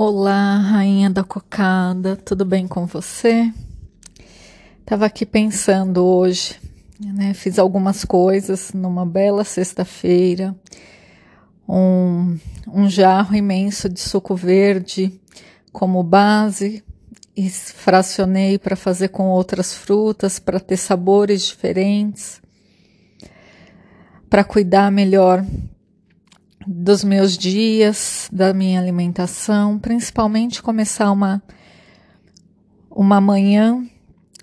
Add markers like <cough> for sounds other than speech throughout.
Olá, rainha da cocada, tudo bem com você? Tava aqui pensando hoje, né? Fiz algumas coisas numa bela sexta-feira, um, um jarro imenso de suco verde como base e fracionei para fazer com outras frutas para ter sabores diferentes, para cuidar melhor dos meus dias, da minha alimentação, principalmente começar uma, uma manhã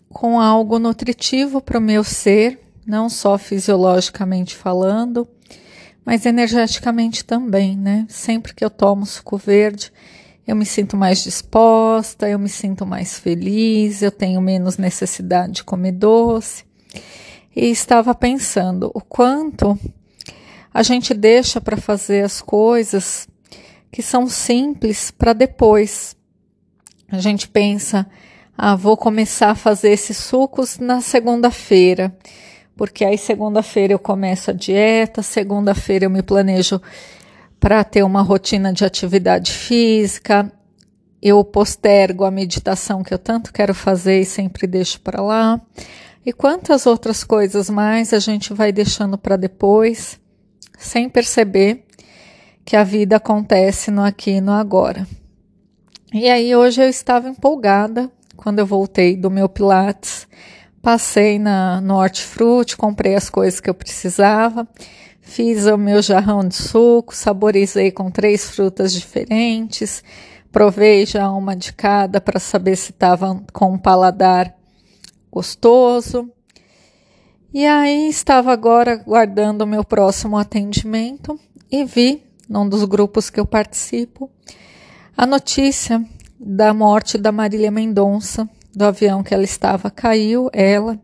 com algo nutritivo para o meu ser, não só fisiologicamente falando, mas energeticamente também, né? Sempre que eu tomo suco verde, eu me sinto mais disposta, eu me sinto mais feliz, eu tenho menos necessidade de comer doce. E estava pensando o quanto a gente deixa para fazer as coisas que são simples para depois. A gente pensa, ah, vou começar a fazer esses sucos na segunda-feira, porque aí segunda-feira eu começo a dieta, segunda-feira eu me planejo para ter uma rotina de atividade física, eu postergo a meditação que eu tanto quero fazer e sempre deixo para lá. E quantas outras coisas mais a gente vai deixando para depois sem perceber que a vida acontece no aqui e no agora. E aí hoje eu estava empolgada quando eu voltei do meu Pilates, passei na no Hortifruti, comprei as coisas que eu precisava, fiz o meu jarrão de suco, saborizei com três frutas diferentes, provei já uma de cada para saber se estava com um paladar gostoso. E aí estava agora guardando o meu próximo atendimento e vi, num dos grupos que eu participo, a notícia da morte da Marília Mendonça, do avião que ela estava, caiu, ela,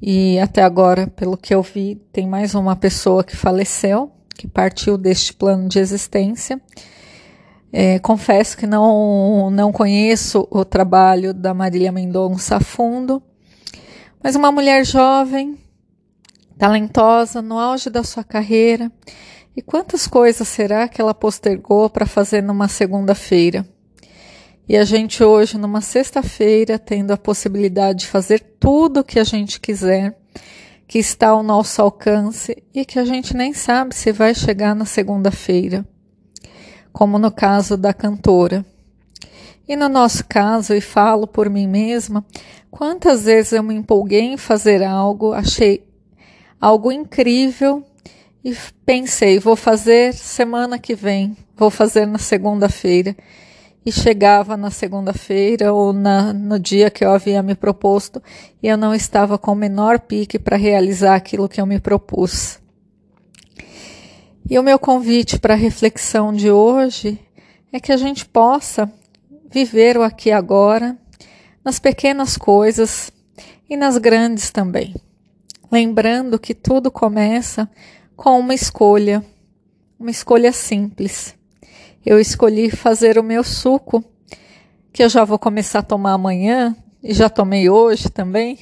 e até agora, pelo que eu vi, tem mais uma pessoa que faleceu, que partiu deste plano de existência. É, confesso que não, não conheço o trabalho da Marília Mendonça a fundo, mas uma mulher jovem, talentosa, no auge da sua carreira. E quantas coisas será que ela postergou para fazer numa segunda-feira? E a gente hoje, numa sexta-feira, tendo a possibilidade de fazer tudo o que a gente quiser, que está ao nosso alcance e que a gente nem sabe se vai chegar na segunda-feira, como no caso da cantora. E no nosso caso, e falo por mim mesma, quantas vezes eu me empolguei em fazer algo, achei algo incrível e pensei, vou fazer semana que vem, vou fazer na segunda-feira. E chegava na segunda-feira ou na, no dia que eu havia me proposto e eu não estava com o menor pique para realizar aquilo que eu me propus. E o meu convite para a reflexão de hoje é que a gente possa viver o aqui e agora, nas pequenas coisas e nas grandes também lembrando que tudo começa com uma escolha, uma escolha simples. Eu escolhi fazer o meu suco, que eu já vou começar a tomar amanhã, e já tomei hoje também,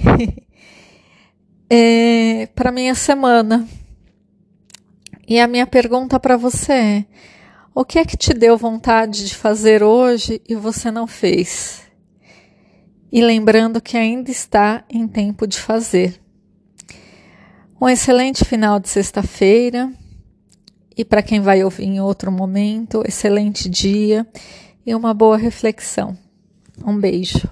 <laughs> é, para minha semana. E a minha pergunta para você é: o que é que te deu vontade de fazer hoje e você não fez? E lembrando que ainda está em tempo de fazer. Um excelente final de sexta-feira e para quem vai ouvir em outro momento, excelente dia e uma boa reflexão. Um beijo.